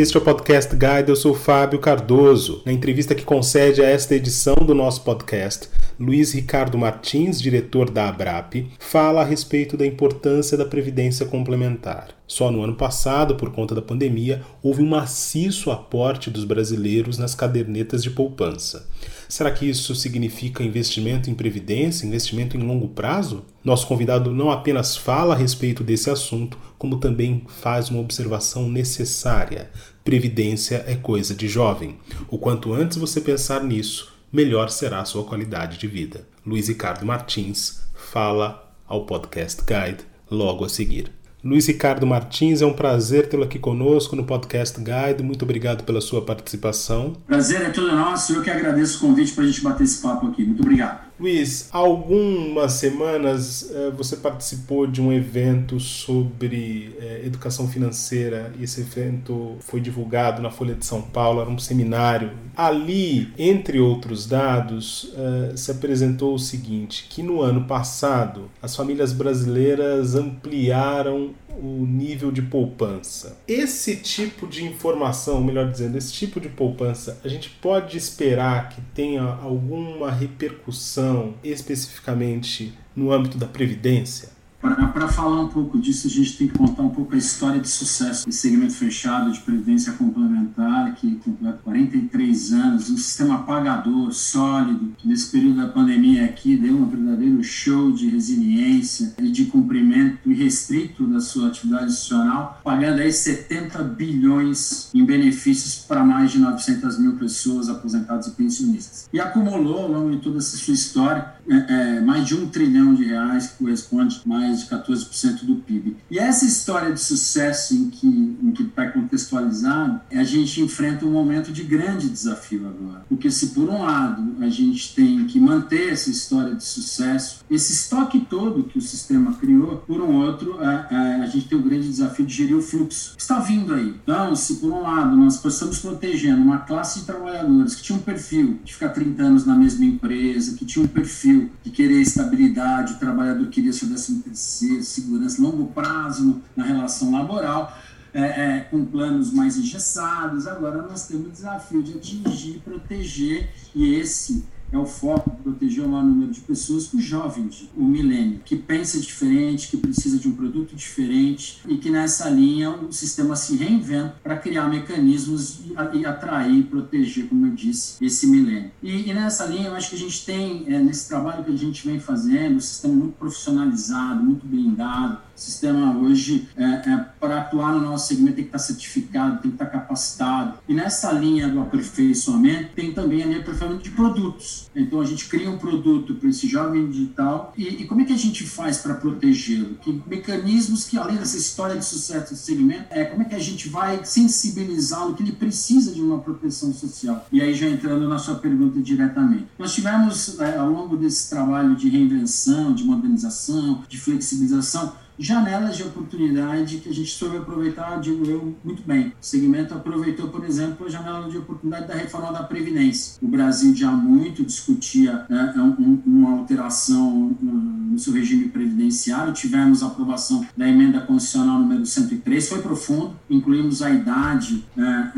Este é o Podcast Guide, eu sou Fábio Cardoso. Na entrevista que concede a esta edição do nosso podcast, Luiz Ricardo Martins, diretor da ABRAP, fala a respeito da importância da previdência complementar. Só no ano passado, por conta da pandemia, houve um maciço aporte dos brasileiros nas cadernetas de poupança. Será que isso significa investimento em previdência, investimento em longo prazo? Nosso convidado não apenas fala a respeito desse assunto, como também faz uma observação necessária. Previdência é coisa de jovem. O quanto antes você pensar nisso, melhor será a sua qualidade de vida. Luiz Ricardo Martins fala ao Podcast Guide logo a seguir. Luiz Ricardo Martins, é um prazer tê-lo aqui conosco no Podcast Guide. Muito obrigado pela sua participação. Prazer é todo nosso. Eu que agradeço o convite para a gente bater esse papo aqui. Muito obrigado. Luiz, há algumas semanas eh, você participou de um evento sobre eh, educação financeira e esse evento foi divulgado na Folha de São Paulo, era um seminário. Ali, entre outros dados, eh, se apresentou o seguinte: que no ano passado as famílias brasileiras ampliaram o nível de poupança. Esse tipo de informação, melhor dizendo, esse tipo de poupança, a gente pode esperar que tenha alguma repercussão especificamente no âmbito da previdência? Para falar um pouco disso, a gente tem que contar um pouco a história de sucesso desse segmento fechado de previdência complementar, que completa 43 anos, um sistema pagador, sólido, que nesse período da pandemia aqui deu um verdadeiro show de resiliência e de cumprimento irrestrito da sua atividade institucional, pagando aí 70 bilhões em benefícios para mais de 900 mil pessoas aposentadas e pensionistas. E acumulou, ao longo de toda essa sua história, é, é, mais de um trilhão de reais, que corresponde mais de 14% do PIB. E essa história de sucesso em que em que está contextualizado, a gente enfrenta um momento de grande desafio agora. Porque se por um lado a gente tem que manter essa história de sucesso, esse estoque todo que o sistema criou, por um outro, a, a, a gente tem o grande desafio de gerir o fluxo está vindo aí. Então, se por um lado nós estamos protegendo uma classe de trabalhadores que tinha um perfil de ficar 30 anos na mesma empresa, que tinha um perfil de querer estabilidade, o trabalhador queria seu décimo terceiro, segurança, longo prazo na relação laboral, é, é, com planos mais engessados. Agora nós temos o desafio de atingir, proteger, e esse é o foco proteger o maior número de pessoas, os jovens, o milênio, que pensa diferente, que precisa de um produto diferente e que nessa linha o sistema se reinventa para criar mecanismos e atrair, proteger, como eu disse, esse milênio. E, e nessa linha eu acho que a gente tem, é, nesse trabalho que a gente vem fazendo, um sistema muito profissionalizado, muito blindado, sistema hoje, é, é, para atuar no nosso segmento, tem que estar certificado, tem que estar capacitado. E nessa linha do aperfeiçoamento, tem também a de aperfeiçoamento de produtos. Então a gente cria um produto para esse jovem digital e, e, como é que a gente faz para protegê-lo? Que mecanismos que além dessa história de sucesso desse segmento, é como é que a gente vai sensibilizá-lo que ele precisa de uma proteção social? E aí já entrando na sua pergunta diretamente, nós tivemos é, ao longo desse trabalho de reinvenção, de modernização, de flexibilização janelas de oportunidade que a gente soube aproveitar, digo eu, muito bem. O segmento aproveitou, por exemplo, a janela de oportunidade da reforma da Previdência. O Brasil já muito discutia né, um, uma alteração no seu regime previdenciário, tivemos a aprovação da emenda constitucional número 103, foi profundo, incluímos a idade né,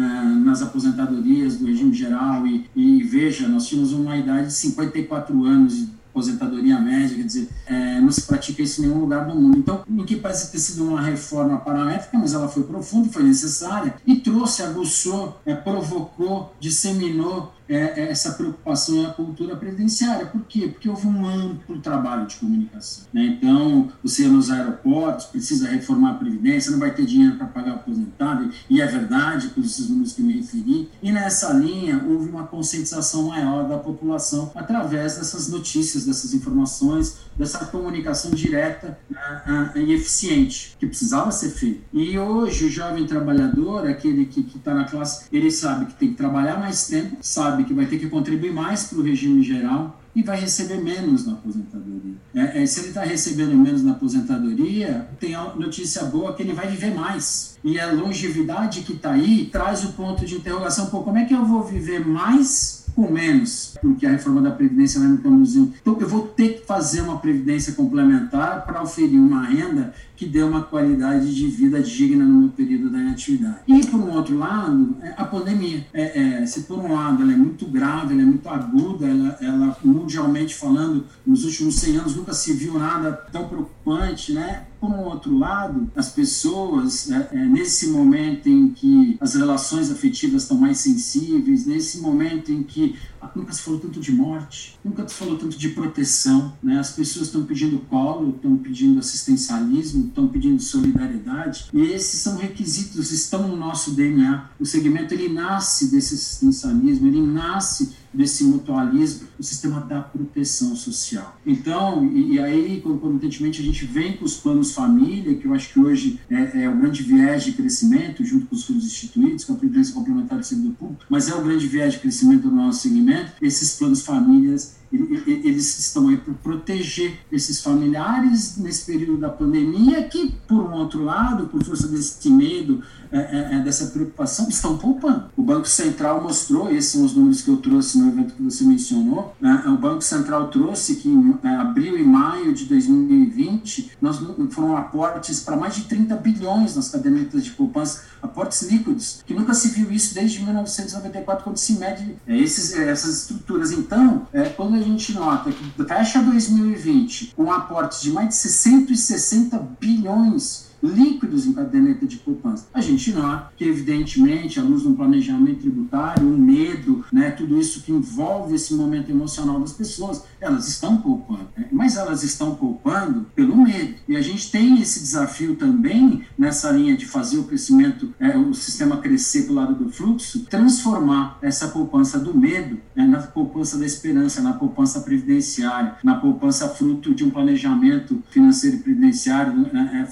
nas aposentadorias do regime geral e, e veja, nós tínhamos uma idade de 54 anos aposentadoria média, quer dizer, é, não se pratica isso em nenhum lugar do mundo. Então, em que parece ter sido uma reforma paramétrica, mas ela foi profunda, foi necessária e trouxe, aguçou, é, provocou, disseminou é, é, essa preocupação e a cultura previdenciária. Por quê? Porque houve um amplo trabalho de comunicação. Né? Então, você nos aeroportos precisa reformar a previdência, não vai ter dinheiro para pagar o aposentado, e é verdade, por esses números que eu me referi. E nessa linha, houve uma conscientização maior da população através dessas notícias, dessas informações, dessa comunicação direta uh, e eficiente, que precisava ser feita. E hoje, o jovem trabalhador, aquele que está na classe, ele sabe que tem que trabalhar mais tempo, sabe sabe que vai ter que contribuir mais para o regime geral e vai receber menos na aposentadoria. É, é, se ele está recebendo menos na aposentadoria, tem a notícia boa que ele vai viver mais. E a longevidade que está aí traz o ponto de interrogação: pô, como é que eu vou viver mais com menos, porque a reforma da Previdência vai me conduzir. Então, eu vou ter que fazer uma Previdência complementar para oferir uma renda que dê uma qualidade de vida digna no meu período da inatividade. E, por um outro lado, é a pandemia. É, é, se, por um lado, ela é muito grave, ela é muito aguda, ela, ela, mundialmente falando, nos últimos 100 anos nunca se viu nada tão preocupante, né? Por um outro lado, as pessoas, é, é, nesse momento em que as relações afetivas estão mais sensíveis, nesse momento em que nunca se falou tanto de morte, nunca se falou tanto de proteção, né? As pessoas estão pedindo colo, estão pedindo assistencialismo, estão pedindo solidariedade, e esses são requisitos, estão no nosso DNA. O segmento ele nasce desse assistencialismo, ele nasce desse mutualismo, o sistema da proteção social. Então, e, e aí, concomitantemente, a gente vem com os planos família, que eu acho que hoje é, é o grande viés de crescimento, junto com os fundos instituídos, com a Previdência Complementar do Servidor Público, mas é o grande viés de crescimento do nosso segmento, esses planos famílias eles estão aí para proteger esses familiares nesse período da pandemia, que, por um outro lado, por força desse medo, é, é, é, dessa preocupação, estão poupando. O Banco Central mostrou, esses são os números que eu trouxe no evento que você mencionou, né? o Banco Central trouxe que em é, abril e maio de 2020 nós, foram aportes para mais de 30 bilhões nas cadernetas de poupança, aportes líquidos, que nunca se viu isso desde 1994, quando se mede é, esses, essas estruturas. Então, é, quando a gente nota que fecha 2020 com aportes de mais de 660 bilhões líquidos em caderneta de poupança. A gente nota que, evidentemente, à luz de um planejamento tributário, um medo, né, tudo isso que envolve esse momento emocional das pessoas, elas estão poupando. Né? Mas elas estão poupando pelo medo. E a gente tem esse desafio também nessa linha de fazer o crescimento, é, o sistema crescer do lado do fluxo, transformar essa poupança do medo né, na poupança da esperança, na poupança previdenciária, na poupança fruto de um planejamento financeiro e previdenciário, né, é,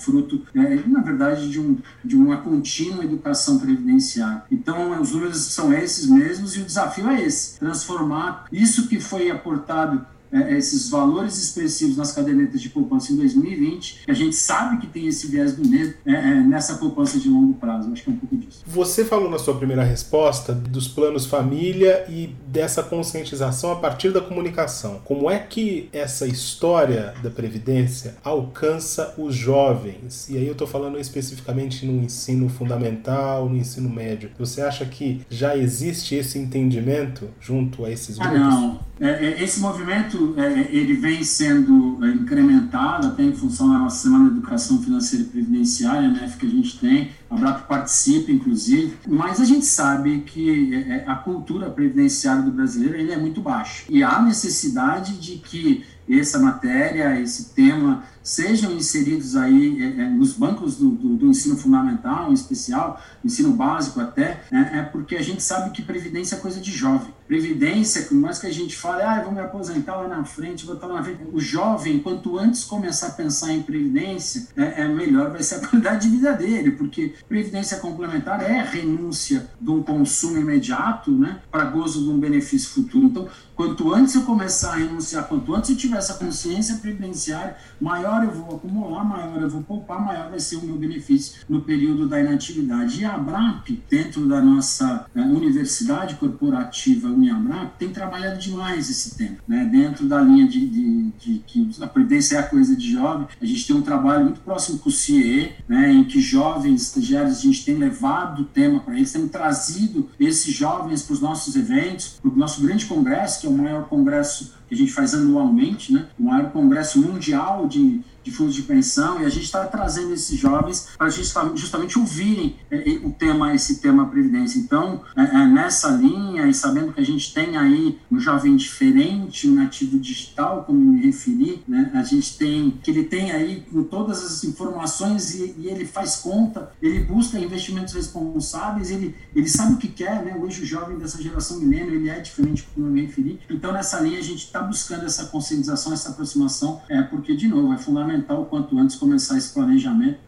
fruto é, na verdade, de, um, de uma contínua educação previdenciária. Então, os números são esses mesmos e o desafio é esse: transformar isso que foi aportado é, esses valores expressivos nas cadernetas de poupança em 2020, que a gente sabe que tem esse viés do medo é, é, nessa poupança de longo prazo. Acho que é um pouco disso. Você falou na sua primeira resposta dos planos família e dessa conscientização a partir da comunicação. Como é que essa história da Previdência alcança os jovens? E aí eu estou falando especificamente no ensino fundamental, no ensino médio. Você acha que já existe esse entendimento junto a esses grupos? Ah, não. É, é, esse movimento é, ele vem sendo incrementado até em função da nossa Semana de Educação Financeira e Previdenciária, né, que a gente tem, a BRAP participa, inclusive, mas a gente sabe que a cultura previdenciária do brasileiro ele é muito baixa. E há necessidade de que essa matéria, esse tema, sejam inseridos aí é, é, nos bancos do, do, do, ensino fundamental, em especial, ensino básico até, né, é porque a gente sabe que previdência é coisa de jovem. Previdência, por mais que a gente fale, ah, vou me aposentar lá na frente, vou estar lá na frente. O jovem, quanto antes começar a pensar em previdência, é, é melhor vai ser a qualidade de vida dele, porque previdência complementar é renúncia de um consumo imediato, né, para gozo de um benefício futuro. Então, quanto antes eu começar a renunciar, quanto antes eu tiver essa consciência previdenciária, maior eu vou acumular, maior eu vou poupar, maior vai ser o meu benefício no período da inatividade. E a ABRAP, dentro da nossa Universidade Corporativa Uniabrap, tem trabalhado demais esse tema. Né? Dentro da linha de, de, de, que a previdência é a coisa de jovem, a gente tem um trabalho muito próximo com o CIE, né, em que jovens estagiários a gente tem levado o tema para eles, temos trazido esses jovens para os nossos eventos, para o nosso grande congresso, que é o maior congresso que a gente faz anualmente, né? o maior congresso mundial de de fundos de pensão, e a gente está trazendo esses jovens para justamente ouvirem é, o tema, esse tema Previdência. Então, é, é, nessa linha, e sabendo que a gente tem aí um jovem diferente, um nativo digital, como me referi, né, a gente tem, que ele tem aí com todas as informações e, e ele faz conta, ele busca investimentos responsáveis, ele, ele sabe o que quer, né? Hoje o jovem dessa geração milênio, ele é diferente, como eu me referi. Então, nessa linha, a gente está buscando essa conscientização, essa aproximação, é, porque, de novo, é fundamental fundamental quanto antes começar esse planejamento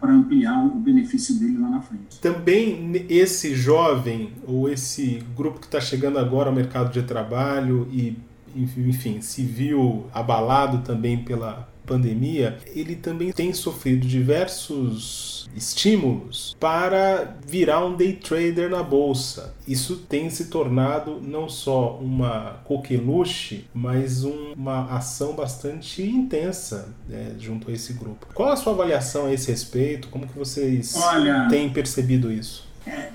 para ampliar o benefício dele lá na frente. Também esse jovem ou esse grupo que está chegando agora ao mercado de trabalho e enfim, se viu abalado também pela pandemia, ele também tem sofrido diversos estímulos para virar um day trader na bolsa. Isso tem se tornado não só uma coqueluche, mas um, uma ação bastante intensa né, junto a esse grupo. Qual a sua avaliação a esse respeito? Como que vocês Olha, têm percebido isso?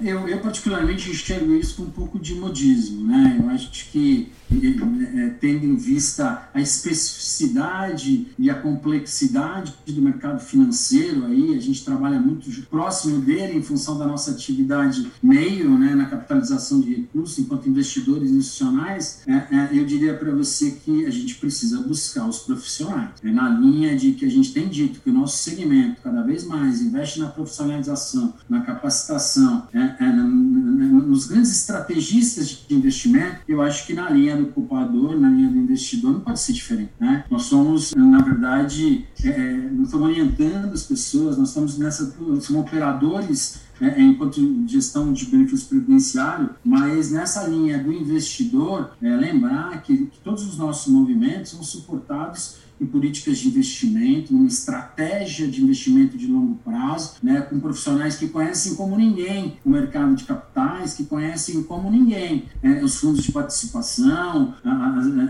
É, eu, eu, particularmente enxergo isso com um pouco de modismo, né? Eu acho que é, tendo em vista a especificidade e a complexidade do mercado financeiro aí a gente trabalha muito próximo dele em função da nossa atividade meio né na capitalização de recursos enquanto investidores institucionais é, é, eu diria para você que a gente precisa buscar os profissionais é na linha de que a gente tem dito que o nosso segmento cada vez mais investe na profissionalização na capacitação é, é, nos grandes estrategistas de investimento eu acho que na linha do culpador, na linha do investidor, não pode ser diferente. Né? Nós somos, na verdade, é, é nós estamos orientando as pessoas, nós estamos nessa, somos operadores é, enquanto gestão de benefício previdenciário, mas nessa linha do investidor, é, lembrar que, que todos os nossos movimentos são suportados em políticas de investimento, numa estratégia de investimento de longo prazo, né, com profissionais que conhecem como ninguém o mercado de capitais, que conhecem como ninguém né, os fundos de participação,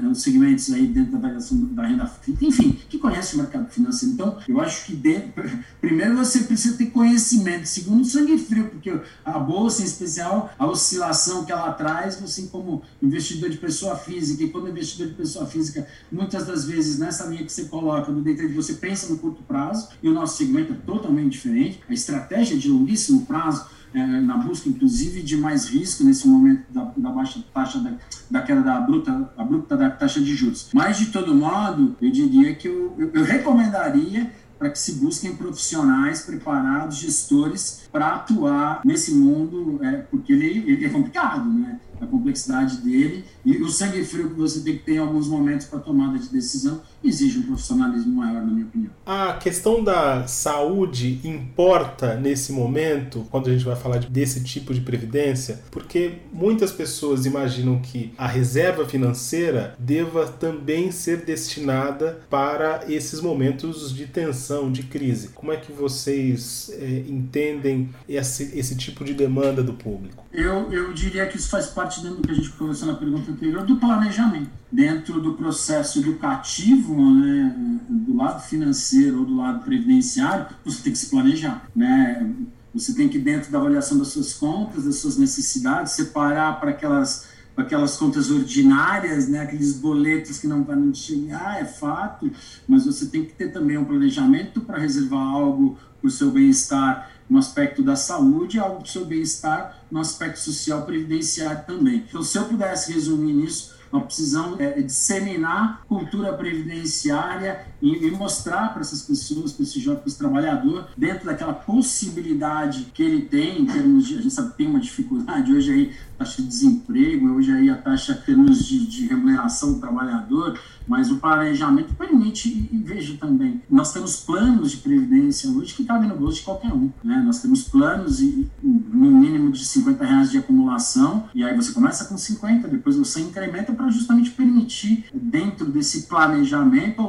os segmentos aí dentro da variação da renda fixa, enfim, que conhecem o mercado financeiro. Então, eu acho que primeiro você precisa ter conhecimento, segundo sangue frio, porque a bolsa em especial, a oscilação que ela traz, você como investidor de pessoa física, e quando investidor de pessoa física, muitas das vezes nessa linha que você coloca no day trade, você pensa no curto prazo, e o nosso segmento é totalmente diferente. A estratégia de longuíssimo prazo, é, na busca, inclusive, de mais risco nesse momento da, da baixa taxa da, da queda da bruta, a bruta da taxa de juros. Mas, de todo modo, eu diria que eu, eu, eu recomendaria para que se busquem profissionais preparados, gestores, para atuar nesse mundo, é, porque ele, ele é complicado, né? A complexidade dele e o sangue frio que você tem que ter em alguns momentos para tomada de decisão exige um profissionalismo maior, na minha opinião. A questão da saúde importa nesse momento, quando a gente vai falar desse tipo de previdência, porque muitas pessoas imaginam que a reserva financeira deva também ser destinada para esses momentos de tensão, de crise. Como é que vocês é, entendem esse, esse tipo de demanda do público? Eu, eu diria que isso faz parte dentro do que a gente conversou na pergunta anterior, do planejamento. Dentro do processo educativo, né, do lado financeiro ou do lado previdenciário, você tem que se planejar. Né? Você tem que, dentro da avaliação das suas contas, das suas necessidades, separar para aquelas aquelas contas ordinárias, né, aqueles boletos que não vão chegar, é fato, mas você tem que ter também um planejamento para reservar algo para o seu bem-estar no aspecto da saúde, algo para seu bem-estar no aspecto social previdenciário também. Então, se eu pudesse resumir isso, nós precisamos é, disseminar cultura previdenciária e, e mostrar para essas pessoas, para esse jovem, para esse trabalhador, dentro daquela possibilidade que ele tem, em termos de, a gente sabe tem uma dificuldade hoje aí, taxa de desemprego, hoje aí a taxa em termos de, de remuneração do trabalhador, mas o planejamento permite, e veja também, nós temos planos de previdência hoje que cabem no bolso de qualquer um. Né? Nós temos planos e, no mínimo de 50 reais de acumulação, e aí você começa com 50, depois você incrementa para justamente permitir, dentro desse planejamento,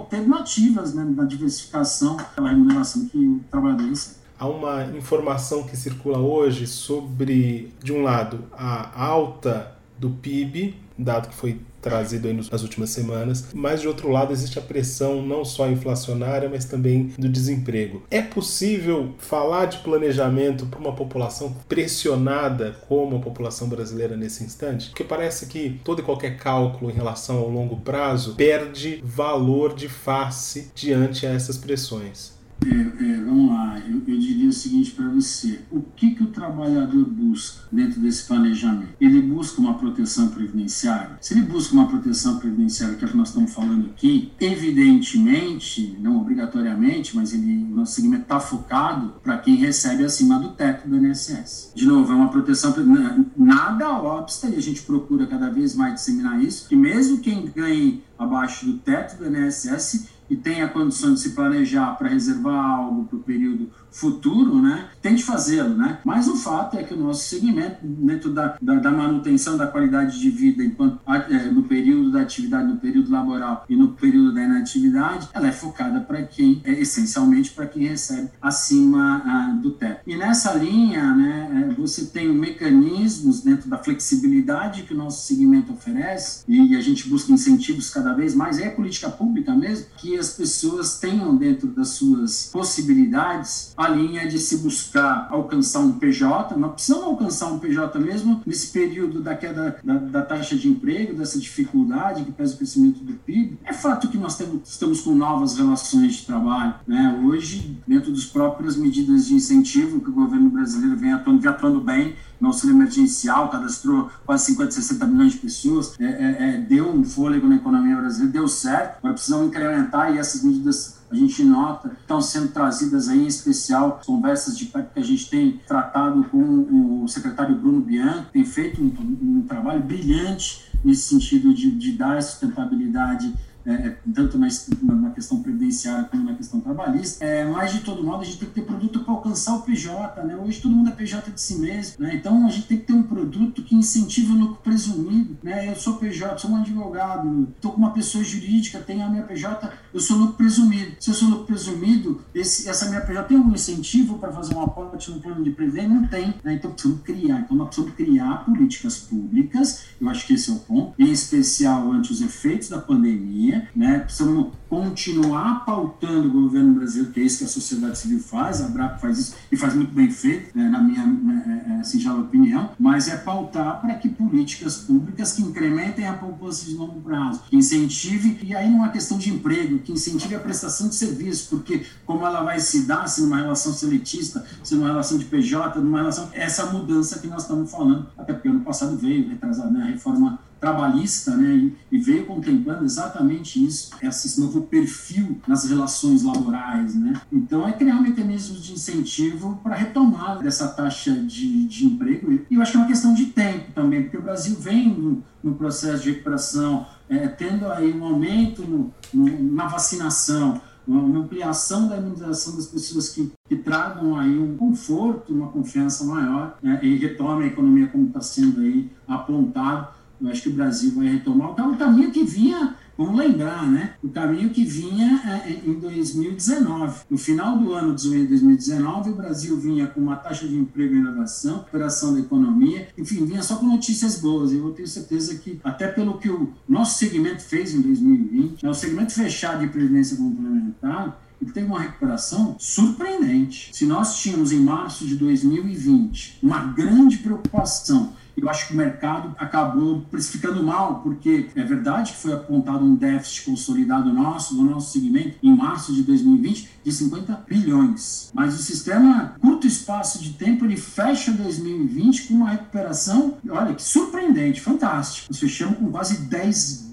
alternativas né, na diversificação daquela remuneração que o trabalhador recebe. Há uma informação que circula hoje sobre, de um lado, a alta do PIB, dado que foi trazido nas últimas semanas, mas de outro lado existe a pressão não só inflacionária, mas também do desemprego. É possível falar de planejamento para uma população pressionada como a população brasileira nesse instante? Porque parece que todo e qualquer cálculo em relação ao longo prazo perde valor de face diante a essas pressões. É, é, vamos lá, eu, eu diria o seguinte para você: o que, que o trabalhador busca dentro desse planejamento? Ele busca uma proteção previdenciária? Se ele busca uma proteção previdenciária, que é o que nós estamos falando aqui, evidentemente, não obrigatoriamente, mas ele, o nosso segmento está focado para quem recebe acima do teto do INSS. De novo, é uma proteção, nada obsta, e a gente procura cada vez mais disseminar isso, que mesmo quem ganhe abaixo do teto do INSS e tenha condições de se planejar para reservar algo para o período futuro, né, tente fazê-lo, né? Mas o fato é que o nosso segmento, dentro da, da, da manutenção da qualidade de vida enquanto, é, no período da atividade, no período laboral e no período da inatividade, ela é focada para quem, é, essencialmente para quem recebe acima ah, do teto. E nessa linha, né, é, você tem mecanismos dentro da flexibilidade que o nosso segmento oferece e a gente busca incentivos cada vez mais, é política pública mesmo, que as pessoas tenham dentro das suas possibilidades a linha de se buscar alcançar um PJ, nós precisamos alcançar um PJ mesmo nesse período da queda da, da taxa de emprego, dessa dificuldade que pesa o crescimento do PIB. É fato que nós temos, estamos com novas relações de trabalho. Né? Hoje, dentro das próprias medidas de incentivo que o governo brasileiro vem atuando, vem atuando bem, no auxílio emergencial, cadastrou quase 50, 60 milhões de pessoas, é, é, é, deu um fôlego na economia brasileira, deu certo, agora precisamos incrementar e essas medidas a gente nota estão sendo trazidas aí, em especial, conversas de perto que a gente tem tratado com o secretário Bruno Bianchi, tem feito um, um trabalho brilhante nesse sentido de, de dar sustentabilidade é, é, tanto na, na, questão previdenciária como na questão trabalhista. É, mas, de todo modo, a gente tem que ter produto para alcançar o PJ. Né? Hoje todo mundo é PJ de si mesmo. Né? Então, a gente tem que ter um produto que incentive o lucro presumido. Né? Eu sou PJ, sou um advogado, estou com uma pessoa jurídica, tenho a minha PJ, eu sou lucro presumido. Se eu sou lucro presumido, esse, essa minha PJ tem algum incentivo para fazer um aporte no plano de previdência? Não tem. Né? Então, precisamos criar. Então, nós precisamos criar políticas públicas, eu acho que esse é o ponto, em especial ante os efeitos da pandemia, né? Precisamos continuar pautando o governo brasileiro, que é isso que a sociedade civil faz, a BRAP faz isso e faz muito bem feito, né? na minha né, é, singela opinião, mas é pautar para que políticas públicas que incrementem a poupança de longo prazo, que incentive, e aí não é questão de emprego, que incentive a prestação de serviço, porque como ela vai se dar, se numa relação seletista, se numa relação de PJ, numa relação, essa mudança que nós estamos falando, até porque ano passado veio, retrasado, né, a reforma trabalhista, né, e, veio contemplando exatamente isso, esse novo perfil nas relações laborais, né. Então é criar mecanismos de incentivo para retomar dessa taxa de, de emprego. E eu acho que é uma questão de tempo também, porque o Brasil vem no, no processo de recuperação, é, tendo aí um aumento no, no, na vacinação, uma ampliação da imunização das pessoas que, que tragam aí um conforto, uma confiança maior né, e retome a economia como está sendo aí apontado eu acho que o Brasil vai retomar o caminho que vinha, vamos lembrar, né? O caminho que vinha é, é em 2019. No final do ano de 2019, o Brasil vinha com uma taxa de emprego e inovação, operação da economia, enfim, vinha só com notícias boas. Eu tenho certeza que, até pelo que o nosso segmento fez em 2020, né, o segmento fechado de previdência complementar, ele teve uma recuperação surpreendente. Se nós tínhamos em março de 2020 uma grande preocupação eu acho que o mercado acabou precificando mal, porque é verdade que foi apontado um déficit consolidado nosso, do nosso segmento, em março de 2020, de 50 bilhões. Mas o sistema, curto espaço de tempo, ele fecha 2020 com uma recuperação, olha, que surpreendente, fantástico. Nós fechamos com quase 10 bilhões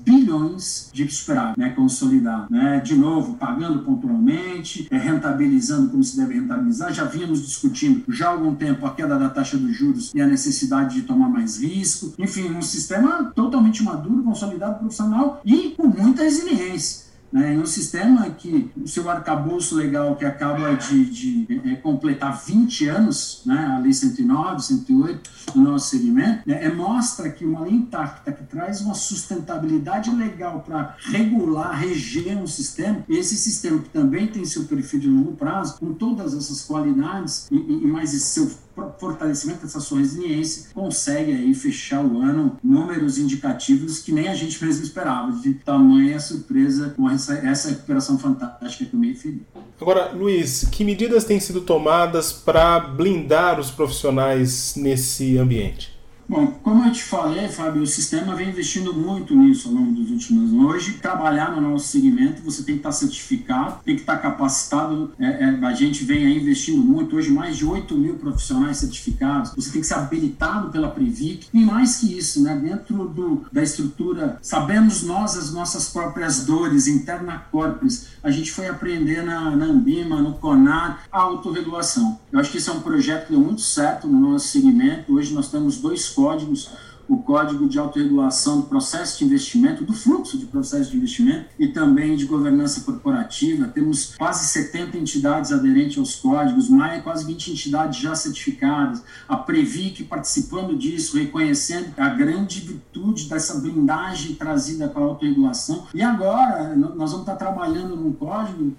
de superávit, né, consolidado, né, de novo, pagando pontualmente, é, rentabilizando como se deve rentabilizar, já vínhamos discutindo já há algum tempo a queda da taxa dos juros e a necessidade de tomar mais risco, enfim, um sistema totalmente maduro, consolidado, profissional e com muita resiliência né, em um sistema que o seu arcabouço legal que acaba de, de é, completar 20 anos, né, a Lei 109, 108 do nosso segmento, né, é, mostra que uma lei intacta que traz uma sustentabilidade legal para regular, reger um sistema, esse sistema que também tem seu perfil de longo prazo, com todas essas qualidades e, e mais esse seu fortalecimento dessa resiliência, consegue aí fechar o ano números indicativos que nem a gente mesmo esperava, de tamanha surpresa com essa, essa recuperação fantástica que eu me referi. Agora, Luiz, que medidas têm sido tomadas para blindar os profissionais nesse ambiente? Bom, como eu te falei, Fábio, o sistema vem investindo muito nisso ao longo dos últimos anos. Hoje, trabalhar no nosso segmento, você tem que estar certificado, tem que estar capacitado. É, é, a gente vem aí investindo muito. Hoje, mais de 8 mil profissionais certificados. Você tem que ser habilitado pela Previc. E mais que isso, né, dentro do, da estrutura, sabemos nós as nossas próprias dores, interna corpus. A gente foi aprender na, na Ambima, no CONAR, a autorregulação. Eu acho que esse é um projeto que deu muito certo no nosso segmento. Hoje nós temos dois códigos o código de autorregulação do processo de investimento, do fluxo de processo de investimento e também de governança corporativa. Temos quase 70 entidades aderentes aos códigos, mais quase 20 entidades já certificadas, a Previc participando disso, reconhecendo a grande virtude dessa blindagem trazida para a autorregulação. E agora nós vamos estar trabalhando num código,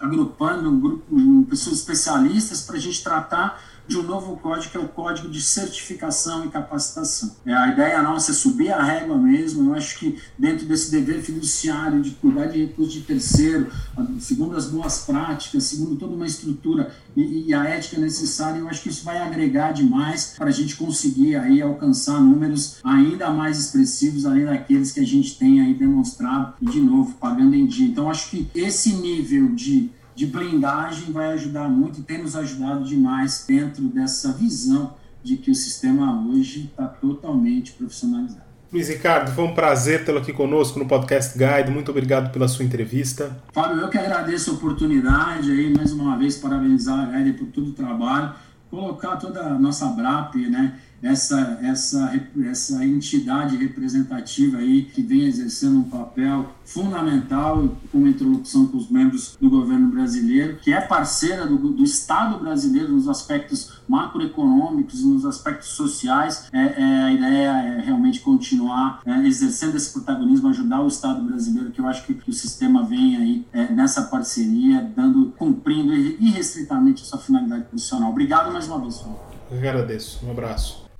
agrupando um grupo, pessoas especialistas para a gente tratar de um novo código, que é o Código de Certificação e Capacitação. É, a ideia nossa é subir a régua mesmo. Eu acho que dentro desse dever fiduciário de cuidar de recursos de terceiro, segundo as boas práticas, segundo toda uma estrutura e, e a ética necessária, eu acho que isso vai agregar demais para a gente conseguir aí alcançar números ainda mais expressivos, além daqueles que a gente tem aí demonstrado, e de novo, pagando em dia. Então, acho que esse nível de de blindagem vai ajudar muito e tem nos ajudado demais dentro dessa visão de que o sistema hoje está totalmente profissionalizado. Luiz Ricardo, foi um prazer tê-lo aqui conosco no Podcast Guide. Muito obrigado pela sua entrevista. Fábio, eu que agradeço a oportunidade aí, mais uma vez, parabenizar a Guide por todo o trabalho, colocar toda a nossa BRAP, né? Essa, essa, essa entidade representativa aí que vem exercendo um papel fundamental com interlocução com os membros do governo brasileiro, que é parceira do, do Estado brasileiro nos aspectos macroeconômicos e nos aspectos sociais. É, é, a ideia é realmente continuar é, exercendo esse protagonismo, ajudar o Estado brasileiro, que eu acho que, que o sistema vem aí é, nessa parceria, dando, cumprindo irrestritamente a sua finalidade profissional. Obrigado mais uma vez, Eu agradeço. Um abraço.